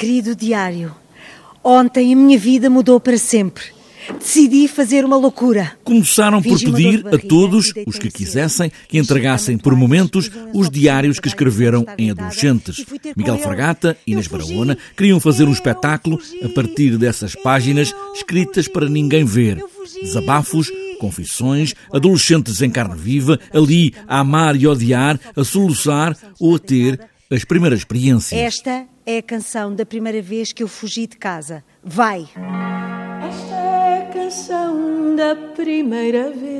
Querido diário, ontem a minha vida mudou para sempre. Decidi fazer uma loucura. Começaram por pedir a todos os que quisessem que entregassem por momentos os diários que escreveram em adolescentes. Miguel Fragata e Inês Barahona queriam fazer um espetáculo a partir dessas páginas escritas para ninguém ver. Desabafos, confissões, adolescentes em carne viva, ali a amar e odiar, a soluçar ou a ter as primeiras experiências. Esta é a canção da primeira vez que eu fugi de casa. Vai! Esta é a canção da primeira vez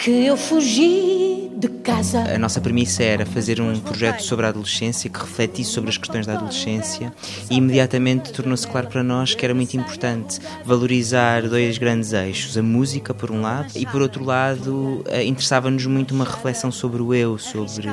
que eu fugi de casa. A nossa premissa era fazer um projeto sobre a adolescência que refletisse sobre as questões da adolescência e imediatamente tornou-se claro para nós que era muito importante valorizar dois grandes eixos, a música por um lado e por outro lado eh, interessava-nos muito uma reflexão sobre o eu, sobre,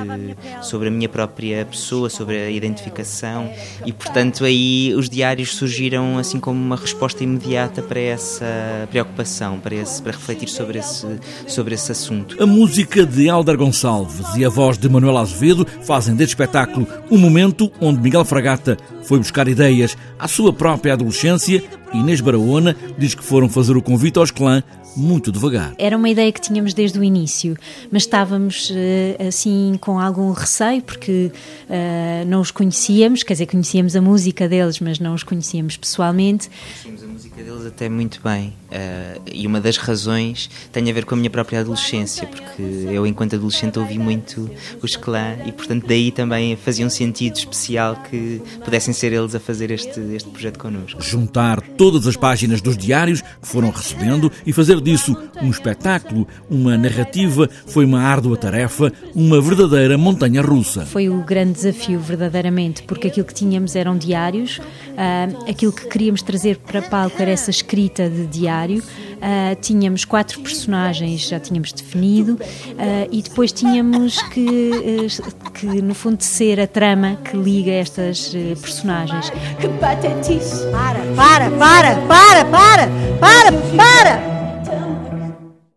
sobre a minha própria pessoa, sobre a identificação e portanto aí os diários surgiram assim como uma resposta imediata para essa preocupação, para, esse, para refletir sobre esse, sobre esse assunto. A música de Alder Gonçalves e a voz de Manuel Azevedo fazem deste espetáculo um momento onde Miguel Fragata foi buscar ideias à sua própria adolescência e Inês Barahona diz que foram fazer o convite aos clã muito devagar. Era uma ideia que tínhamos desde o início, mas estávamos eh, assim com algum receio porque uh, não os conhecíamos, quer dizer, conhecíamos a música deles, mas não os conhecíamos pessoalmente. Conhecíamos a música deles até muito bem uh, e uma das razões tem a ver com a minha própria adolescência, porque eu enquanto adolescente ouvi muito os clã e portanto daí também fazia um sentido especial que pudessem ser eles a fazer este, este projeto connosco. Juntar todas as páginas dos diários que foram recebendo e fazer disso um espetáculo, uma narrativa, foi uma árdua tarefa, uma verdadeira montanha russa. Foi o grande desafio, verdadeiramente, porque aquilo que tínhamos eram diários, uh, aquilo que queríamos trazer para era essa escrita de diário. Uh, tínhamos quatro personagens, já tínhamos definido, uh, e depois tínhamos que, que, no fundo, ser a trama que liga estas personagens. Que patetice! Para, para, para, para, para, para, para!